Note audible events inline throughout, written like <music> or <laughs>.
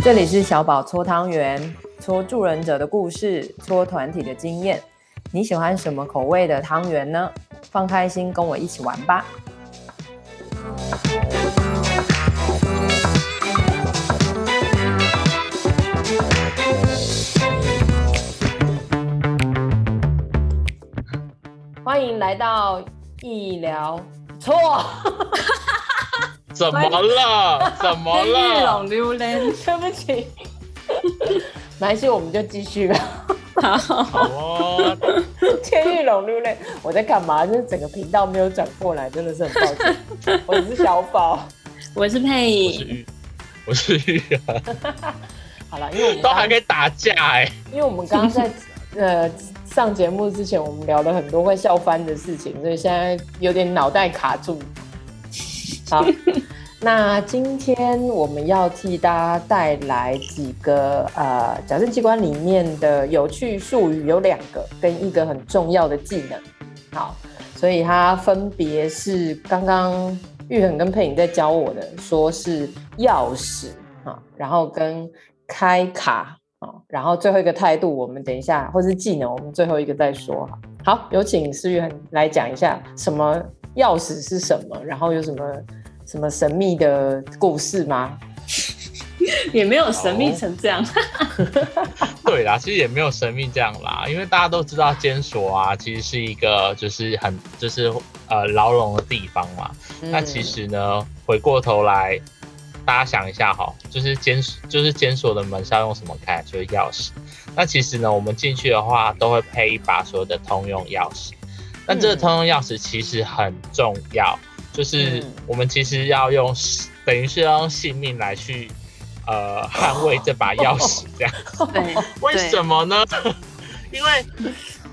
这里是小宝搓汤圆，搓助人者的故事，搓团体的经验。你喜欢什么口味的汤圆呢？放开心，跟我一起玩吧！欢迎来到艺疗错。<laughs> 怎么了？<laughs> 怎么了？天玉龙榴莲，对不起。<laughs> 没关系，我们就继续吧。好，好哦。天玉龙榴莲，我在干嘛？就是整个频道没有转过来，真的是很抱歉。<laughs> 我是小宝，我是佩仪，我是玉啊。好了，因为我们都还可以打架哎、欸。因为我们刚刚在呃上节目之前，我们聊了很多会笑翻的事情，所以现在有点脑袋卡住。好，<laughs> 那今天我们要替大家带来几个呃，矫正机关里面的有趣术语，有两个跟一个很重要的技能。好，所以它分别是刚刚玉恒跟佩颖在教我的，说是钥匙啊，然后跟开卡啊，然后最后一个态度，我们等一下或是技能，我们最后一个再说。好，有请思玉恒来讲一下什么钥匙是什么，然后有什么。什么神秘的故事吗？<laughs> 也没有神秘成这样。<laughs> 对啦，其实也没有神秘这样啦，因为大家都知道监所啊，其实是一个就是很就是呃牢笼的地方嘛。嗯、那其实呢，回过头来，大家想一下哈，就是监就是监所的门是要用什么开？就是钥匙。那其实呢，我们进去的话都会配一把所有的通用钥匙。那这个通用钥匙其实很重要。就是我们其实要用，嗯、等于是要用性命来去，呃，<laughs> 捍卫这把钥匙，这样。<laughs> 对。为什么呢？<laughs> 因为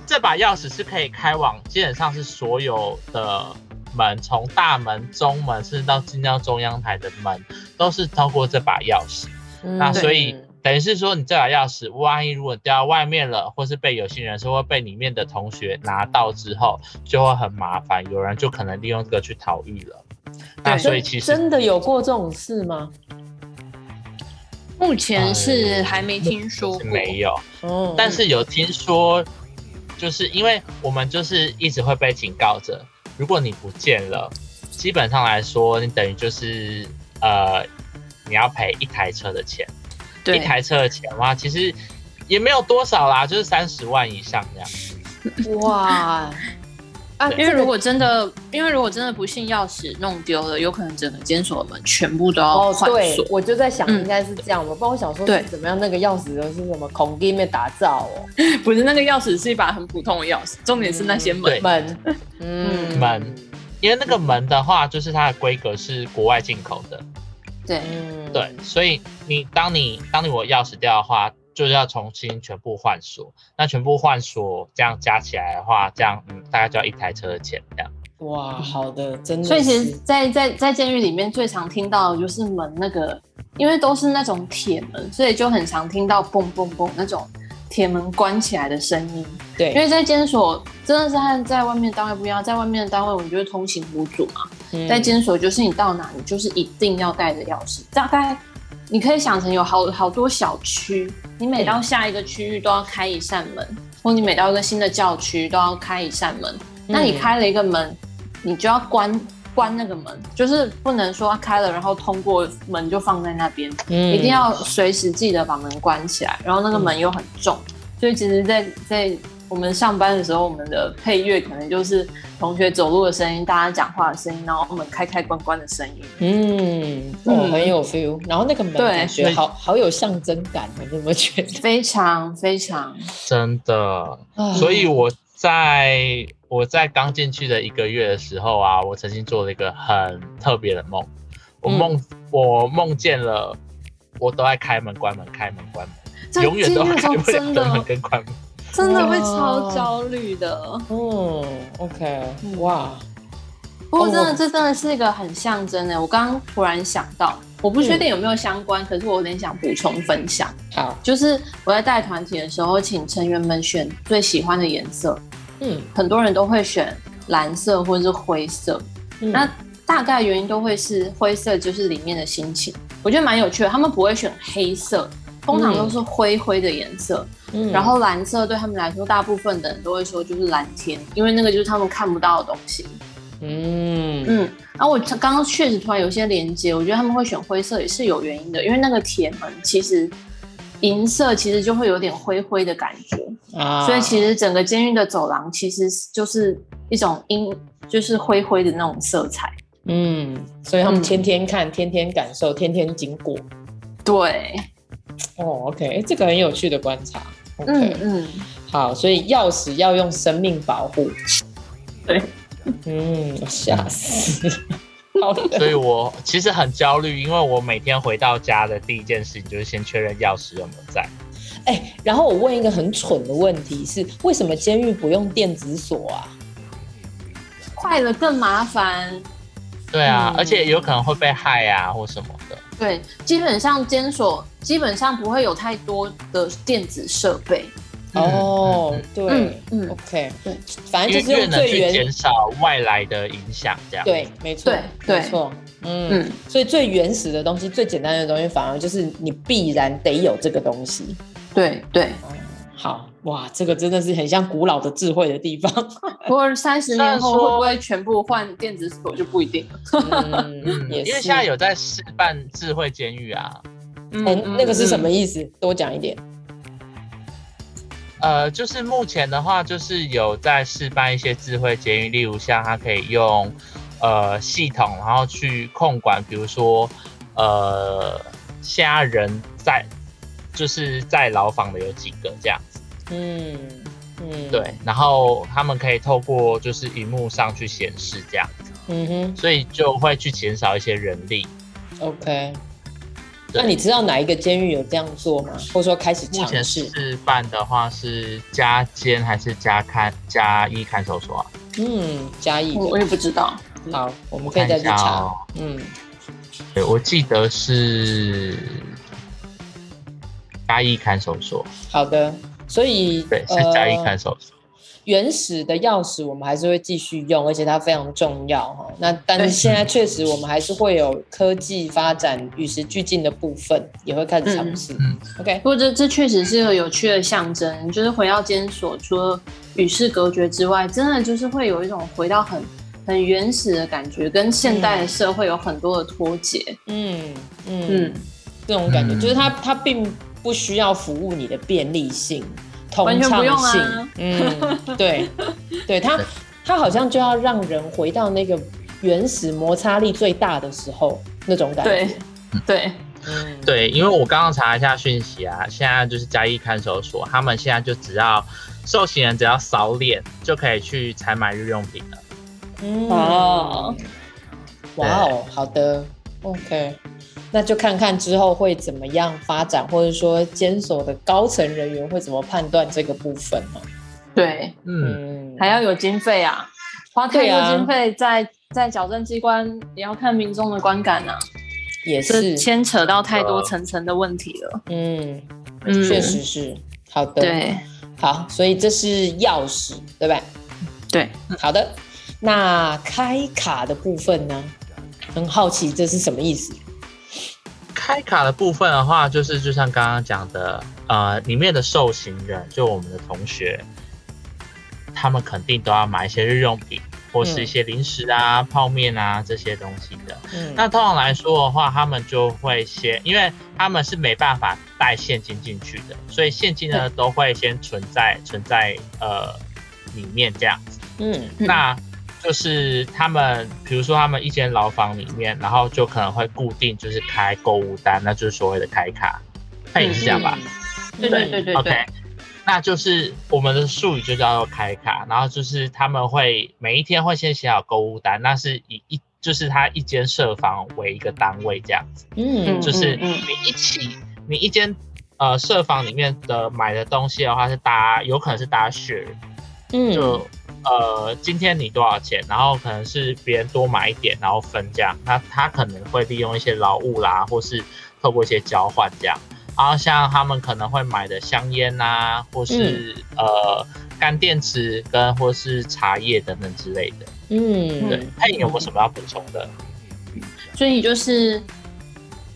这把钥匙是可以开往，基本上是所有的门，从大门、中门，甚至到进到中央台的门，都是透过这把钥匙。嗯、那所以等于是说，你这把钥匙，万一如果掉到外面了，或是被有心人士或被里面的同学拿到之后，就会很麻烦。有人就可能利用这个去逃逸了。那所以其实真的有过这种事吗？目前是还没听说过，嗯、没有。哦，但是有听说，就是因为我们就是一直会被警告着，如果你不见了，基本上来说，你等于就是呃，你要赔一台车的钱。对一台车的钱哇，其实也没有多少啦，就是三十万以上这样。哇！<laughs> 啊，因为如果真的，因为如果真的不幸钥匙弄丢了，有可能整个监所的门全部都要换锁。对，我就在想，应该是这样。我不知道我想说，对，怎么样？那个钥匙都是什么孔里面打造哦？不是，那个钥匙是一把很普通的钥匙，重点是那些门门，嗯，门。因为那个门的话，就是它的规格是国外进口的。对，嗯，对，所以你当你当你我钥匙掉的话，就是要重新全部换锁。那全部换锁这样加起来的话，这样嗯，大概就要一台车的钱这样。哇，好的，真的。所以其实在，在在在监狱里面最常听到的就是门那个，因为都是那种铁门，所以就很常听到嘣嘣嘣那种。铁门关起来的声音，对，因为在监所真的是和在外面单位不一样，在外面的单位我们就是通行无阻嘛，嗯、在监所就是你到哪里就是一定要带着钥匙，大概你可以想成有好好多小区，你每到下一个区域都要开一扇门，嗯、或你每到一个新的教区都要开一扇门，嗯、那你开了一个门，你就要关。关那个门，就是不能说开了，然后通过门就放在那边，嗯、一定要随时记得把门关起来。然后那个门又很重，嗯、所以其实在，在在我们上班的时候，我们的配乐可能就是同学走路的声音，大家讲话的声音，然后我们开开关关的声音。嗯，哦，很有 feel。然后那个门感觉好好有象征感，你有没有觉得？非常非常真的，所以我在。我在刚进去的一个月的时候啊，我曾经做了一个很特别的梦。我梦，嗯、我梦见了，我都爱开门关门，开门关门，永远都开门跟关门，真的会超焦虑的。嗯，OK，哇。不过真的，这真的是一个很象征的。我刚刚突然想到，我不确定有没有相关，嗯、可是我有点想补充分享。好，就是我在带团体的时候，请成员们选最喜欢的颜色。嗯，很多人都会选蓝色或者是灰色，嗯、那大概原因都会是灰色就是里面的心情，我觉得蛮有趣的。他们不会选黑色，通常都是灰灰的颜色。嗯，然后蓝色对他们来说，大部分的人都会说就是蓝天，因为那个就是他们看不到的东西。嗯嗯，然后我刚刚确实突然有些连接，我觉得他们会选灰色也是有原因的，因为那个铁门其实银色其实就会有点灰灰的感觉啊，所以其实整个监狱的走廊其实就是一种阴，就是灰灰的那种色彩。嗯，所以他们天天看，嗯、天天感受，天天经过。对，哦，OK，这个很有趣的观察。Okay、嗯嗯，好，所以钥匙要用生命保护。对，嗯，吓死。好，所以我其实很焦虑，因为我每天回到家的第一件事情就是先确认钥匙有没有在。哎、欸，然后我问一个很蠢的问题是：为什么监狱不用电子锁啊？快了更麻烦。对啊，嗯、而且有可能会被害啊，或什么的。对，基本上监所基本上不会有太多的电子设备。哦，对，嗯，OK，对，反正就是最原减少外来的影响，这样。对，没错，对，没错，嗯嗯，所以最原始的东西，最简单的东西，反而就是你必然得有这个东西。对对。好哇，这个真的是很像古老的智慧的地方。<laughs> 不过三十年后会不会全部换电子锁就不一定了。<laughs> 嗯，也是。因为现在有在示范智慧监狱啊。嗯，欸、那个是什么意思？嗯、多讲一点。呃，就是目前的话，就是有在示范一些智慧监狱，例如像它可以用呃系统，然后去控管，比如说呃，现在人在。就是在牢房的有几个这样子，嗯嗯，对，然后他们可以透过就是荧幕上去显示这样子，嗯哼，所以就会去减少一些人力。OK，那你知道哪一个监狱有这样做吗？或者说开始尝试？示范的话是加监还是加看加一看守所啊？嗯，加一，我也不知道。好，我们可以再去查。哦、嗯，对，我记得是。嘉义看守所，好的，所以对，是嘉义看守所。呃，原始的钥匙我们还是会继续用，而且它非常重要哈。那但是现在确实我们还是会有科技发展与时俱进的部分，也会开始尝试。嗯，OK。不过这这确实是个有趣的象征，就是回到监所，除了与世隔绝之外，真的就是会有一种回到很很原始的感觉，跟现代的社会有很多的脱节。嗯嗯嗯，这种感觉、嗯、就是它它并。不需要服务你的便利性、通畅性，啊、嗯，对，<laughs> 对，它，它好像就要让人回到那个原始摩擦力最大的时候那种感觉，对，对，嗯，对，因为我刚刚查一下讯息啊，现在就是嘉义看守所，他们现在就只要受刑人只要扫脸就可以去采买日用品了，嗯，哦，哇哦，好的，OK。那就看看之后会怎么样发展，或者说监所的高层人员会怎么判断这个部分嘛？对，嗯，还要有经费啊，花太多经费在、啊、在矫正机关，也要看民众的观感啊，也是牵扯到太多层层的问题了。嗯，确实是好的。对，好，所以这是钥匙，对吧？对，好的。那开卡的部分呢？很好奇这是什么意思？开卡的部分的话，就是就像刚刚讲的，呃，里面的受刑人，就我们的同学，他们肯定都要买一些日用品，或是一些零食啊、嗯、泡面啊这些东西的。嗯，那通常来说的话，他们就会先，因为他们是没办法带现金进去的，所以现金呢、嗯、都会先存在存在呃里面这样子。嗯，那。就是他们，比如说他们一间牢房里面，然后就可能会固定就是开购物单，那就是所谓的开卡，那也是这样吧？对对对对。OK，那就是我们的术语就叫做开卡，然后就是他们会每一天会先写好购物单，那是以一就是他一间设房为一个单位这样子，嗯，就是你一起你一间呃设房里面的买的东西的话是大家有可能是大家 share，嗯，就。呃，今天你多少钱？然后可能是别人多买一点，然后分这样。那他可能会利用一些劳务啦，或是透过一些交换这样。然后像他们可能会买的香烟啊，或是、嗯、呃干电池跟或是茶叶等等之类的。嗯，对。那你有没有什么要补充的？所以就是，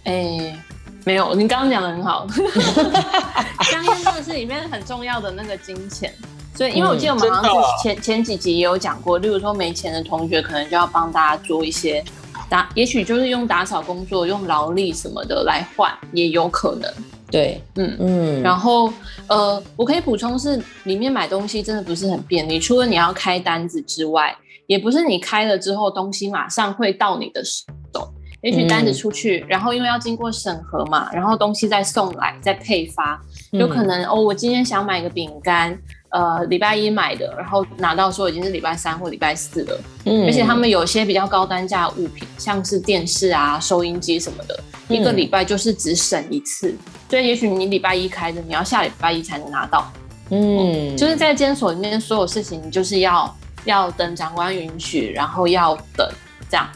哎、欸，没有，你刚刚讲的很好，<laughs> 香烟真的是里面很重要的那个金钱。所以，因为我记得我们好像是前、嗯、前几集也有讲过，例如说没钱的同学，可能就要帮大家做一些打，也许就是用打扫工作、用劳力什么的来换，也有可能。对，嗯嗯。然后，呃，我可以补充是，里面买东西真的不是很便利，除了你要开单子之外，也不是你开了之后东西马上会到你的手。也许单子出去，嗯、然后因为要经过审核嘛，然后东西再送来再配发，有可能、嗯、哦，我今天想买个饼干，呃，礼拜一买的，然后拿到说已经是礼拜三或礼拜四了。嗯，而且他们有些比较高单价物品，像是电视啊、收音机什么的，嗯、一个礼拜就是只省一次，所以也许你礼拜一开的，你要下礼拜一才能拿到。嗯，就是在监所里面所有事情，你就是要要等长官允许，然后要等这样。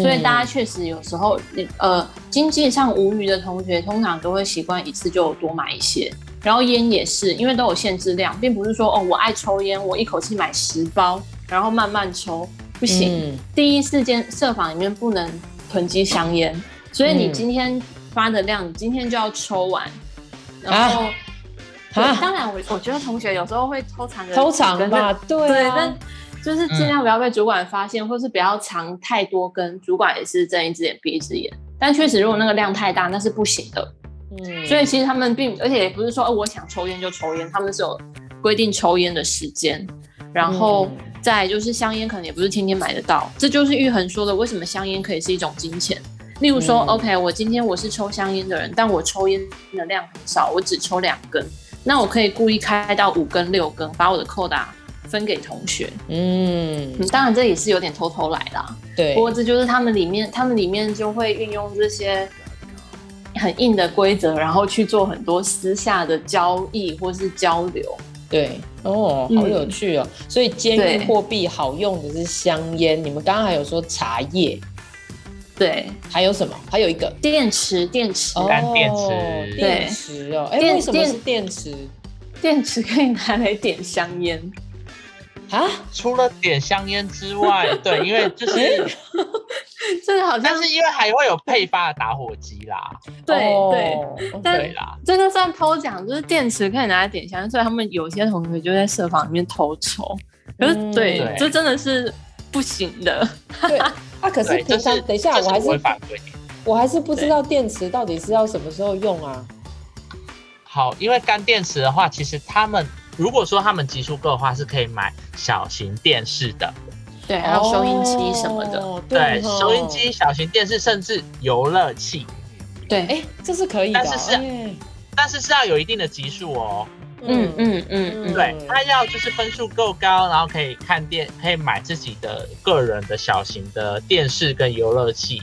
所以大家确实有时候，呃，经济上无余的同学，通常都会习惯一次就多买一些。然后烟也是，因为都有限制量，并不是说哦，我爱抽烟，我一口气买十包，然后慢慢抽，不行。嗯、第一时间舍房里面不能囤积香烟，所以你今天发的量，你今天就要抽完。然后，啊、当然我我觉得同学有时候会偷藏的，偷藏吧，对啊。对就是尽量不要被主管发现，嗯、或是不要藏太多根。主管也是睁一只眼闭一只眼。但确实，如果那个量太大，那是不行的。嗯，所以其实他们并，而且也不是说，哦，我想抽烟就抽烟，他们是有规定抽烟的时间。然后再就是香烟，可能也不是天天买得到。这就是玉恒说的，为什么香烟可以是一种金钱？例如说、嗯、，OK，我今天我是抽香烟的人，但我抽烟的量很少，我只抽两根，那我可以故意开到五根、六根，把我的扣打。分给同学，嗯，当然这也是有点偷偷来啦，对。不过这就是他们里面，他们里面就会运用这些很硬的规则，然后去做很多私下的交易或是交流。对，哦，好有趣哦。嗯、所以监狱货币好用的是香烟，你们刚刚还有说茶叶，对，还有什么？还有一个电池，电池，干电池，电池哦。哎，为什么是电池？电池可以拿来点香烟。啊，除了点香烟之外，对，因为就是 <laughs> 这个好像，但是因为还会有配发的打火机啦，对对对啦，这个算偷奖，就是电池可以拿来点香，所以他们有些同学就在社房里面偷抽，可是对，这真的是不行的。对，啊，可是平常等一下，我还是我还是不知道电池到底是要什么时候用啊？好，因为干电池的话，其实他们。如果说他们集数够的话，是可以买小型电视的，对，还有收音机什么的，哦、对，对，收音机、小型电视，甚至游乐器，对，哎、欸，这是可以的，但是是，欸、但是是要有一定的集数哦，嗯嗯嗯，对，他要就是分数够高，然后可以看电，可以买自己的个人的小型的电视跟游乐器，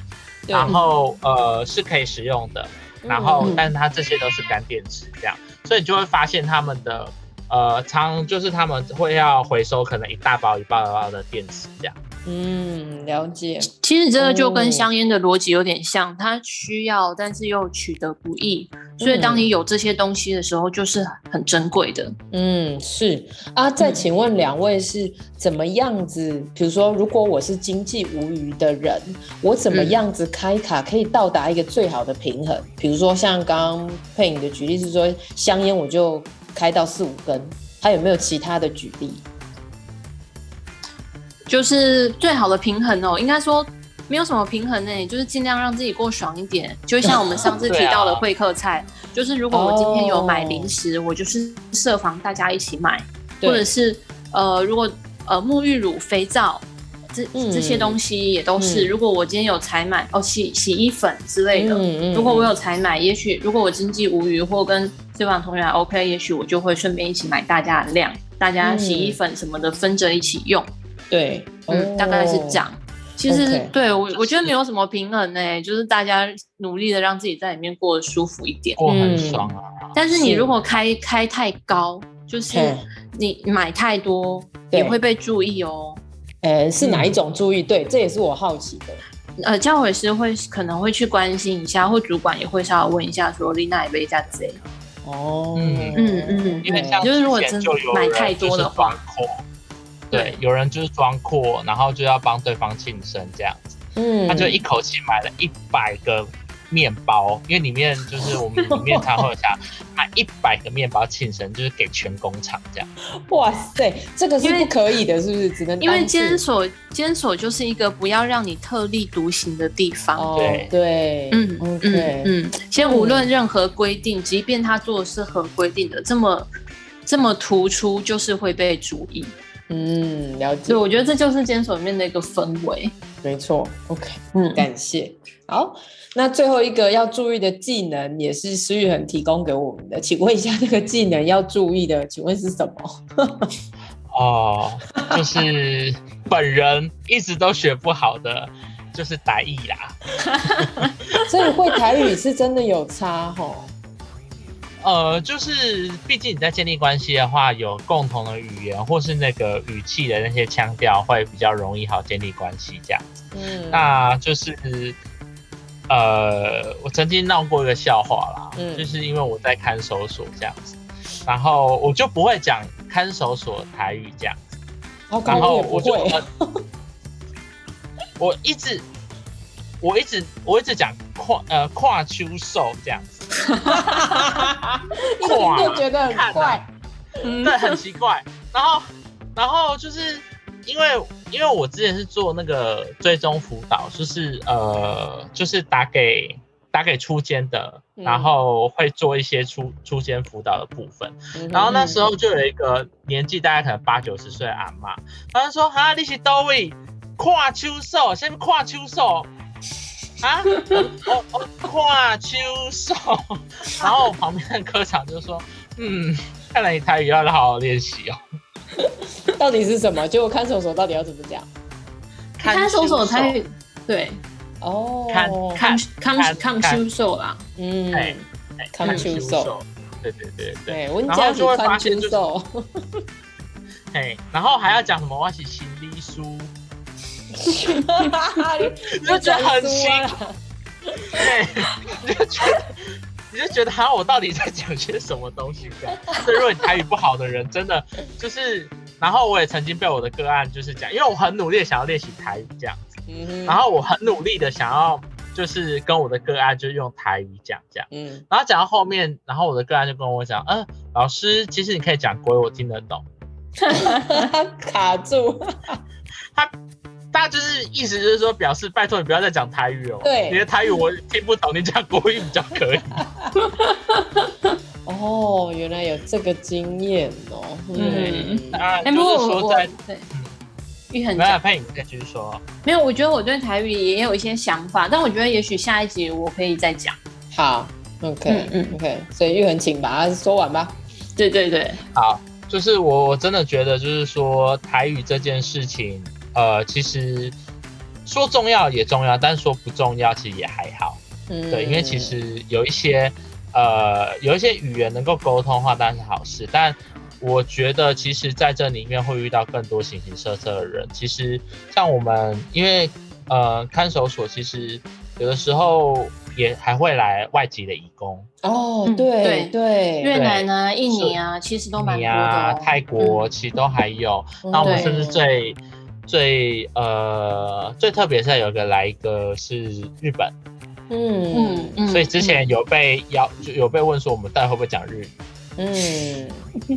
然后呃是可以使用的，然后、嗯、但是它这些都是干电池这样，所以你就会发现他们的。呃，仓就是他们会要回收，可能一大包一包一包的电池这样。嗯，了解。其实这个就跟香烟的逻辑有点像，它需要，但是又取得不易，所以当你有这些东西的时候，就是很珍贵的。嗯，是啊。再请问两位是怎么样子？比如说，如果我是经济无余的人，我怎么样子开卡可以到达一个最好的平衡？比如说，像刚刚佩影的举例是说，香烟我就。开到四五根，还有没有其他的举例？就是最好的平衡哦，应该说没有什么平衡呢，就是尽量让自己过爽一点。就像我们上次 <laughs> 提到的会客菜，啊、就是如果我今天有买零食，哦、我就是设防大家一起买，或者是呃，如果呃沐浴乳、肥皂这、嗯、这些东西也都是。嗯、如果我今天有采买哦洗洗衣粉之类的，嗯嗯、如果我有采买，也许如果我经济无余或跟对方同学还 OK，也许我就会顺便一起买大家的量，大家洗衣粉什么的分着一起用。对，嗯，大概是这样。其实对我，我觉得没有什么平衡呢，就是大家努力的让自己在里面过得舒服一点，过很爽啊。但是你如果开开太高，就是你买太多也会被注意哦。呃，是哪一种注意？对，这也是我好奇的。呃，教委师会可能会去关心一下，或主管也会稍微问一下，说丽娜也被这样子。哦，嗯嗯嗯，因为像就是如果真买太多的话，对，有人就是装阔，然后就要帮对方庆生这样子，嗯，他就一口气买了一百个面包，因为里面就是我们里面常会想买一百个面包庆生，就是给全工厂这样。哇塞，这个是不可以的，是不是？只能因为监所，监所就是一个不要让你特立独行的地方。哦、对对，嗯嗯，嗯，先无论任何规定、嗯，即便他做的是合规定的，这么这么突出，就是会被注意。嗯，了解。对，我觉得这就是监所里面的一个氛围。没错，OK，嗯，感谢。好，那最后一个要注意的技能也是思玉恒提供给我们的，请问一下，这个技能要注意的，请问是什么？<laughs> 哦，就是本人一直都学不好的，就是台语啦。<laughs> 所以会台语是真的有差齁。呃，就是毕竟你在建立关系的话，有共同的语言或是那个语气的那些腔调，会比较容易好建立关系这样。子。嗯，那就是呃，我曾经闹过一个笑话啦，嗯，就是因为我在看守所这样子，然后我就不会讲看守所台语这样子，哦，然后我就我一直我一直我一直讲跨呃跨秋兽这样子。<laughs> 一听就觉得很怪，嗯，对，很奇怪。然后，然后就是因为，因为我之前是做那个追踪辅导，就是呃，就是打给打给初监的，然后会做一些初初监辅导的部分。然后那时候就有一个年纪大概可能八九十岁的阿嬷，他就说：“哈，你是多位跨秋兽，先跨秋兽。”啊，我我跨秋收，然后我旁边的科长就说，嗯，看来你台语要好好练习哦。到底是什么？结果看守所到底要怎么讲？看守所台语对，哦，看看看看秋瘦啦，嗯，看秋瘦，对对对对，我家就会看秋收，<laughs> 哎，然后还要讲什么？我是行李书。你 <laughs> 就觉得很奇怪，<laughs> 对，你就觉得，你就觉得，好像我到底在讲些什么东西这样？<laughs> 所以，如果你台语不好的人，真的就是，然后我也曾经被我的个案就是讲，因为我很努力想要练习台语这样子，嗯，然后我很努力的想要就是跟我的个案就用台语讲这样，嗯，然后讲到后面，然后我的个案就跟我讲，嗯，老师，其实你可以讲国语，我听得懂，卡住，他。他就是意思就是说，表示拜托你不要再讲台语哦。对，你的台语我听不懂，你讲国语比较可以。<laughs> 哦，原来有这个经验哦。嗯，啊，就是说在对，玉恒，没有佩，你再继续说。没有，我觉得我对台语也有一些想法，但我觉得也许下一集我可以再讲。好，OK，嗯嗯，OK，所以玉恒，请把它说完吧。对对对，好，就是我我真的觉得，就是说台语这件事情。呃，其实说重要也重要，但是说不重要其实也还好。嗯，对，因为其实有一些呃有一些语言能够沟通的话，当然是好事。但我觉得，其实在这里面会遇到更多形形色色的人。其实像我们，因为呃看守所，其实有的时候也还会来外籍的移工。哦，对对对，越南啊、印尼啊，其实都蛮多的、啊。泰国其实都还有。嗯、那我们甚至最。最呃最特别是有一个来一个是日本，嗯。嗯嗯，所以之前有被邀就有被问说我们到底会不会讲日语，嗯。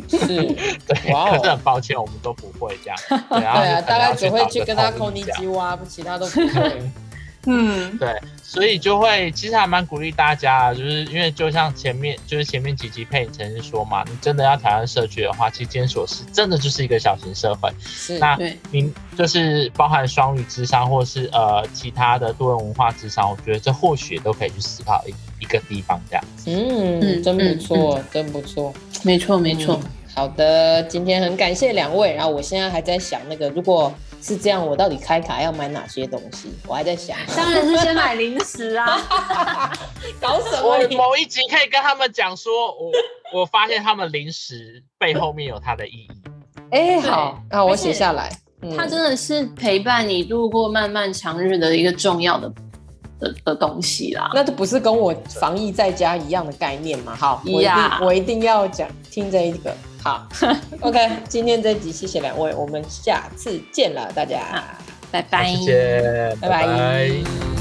是，<laughs> 对，可是很抱歉我们都不会这样，<laughs> 对啊，大概只会去跟他扣尼基哇，其他都不会。<laughs> 嗯，对，所以就会其实还蛮鼓励大家，就是因为就像前面就是前面几集佩曾经说嘛，你真的要挑战社区的话，其实监所是真的就是一个小型社会。是，那您就是包含双语智商，或是呃其他的多元文化智商，我觉得这或许都可以去思考一一个地方这样子。嗯，真不错，嗯，真不错，没错没错。好的，今天很感谢两位，然后我现在还在想那个如果。是这样，我到底开卡要买哪些东西？我还在想。当然是先买零食啊！<laughs> 搞什么？我某一集可以跟他们讲说，我我发现他们零食背后面有它的意义。哎、欸，好，那我写下来。它真的是陪伴你度过漫漫长日的一个重要的的的东西啦。那这不是跟我防疫在家一样的概念吗？好，我一定我一定要讲听这一个。好，<laughs> OK，今天这集谢谢两位，我们下次见了，大家，拜拜，谢谢，拜拜。拜拜。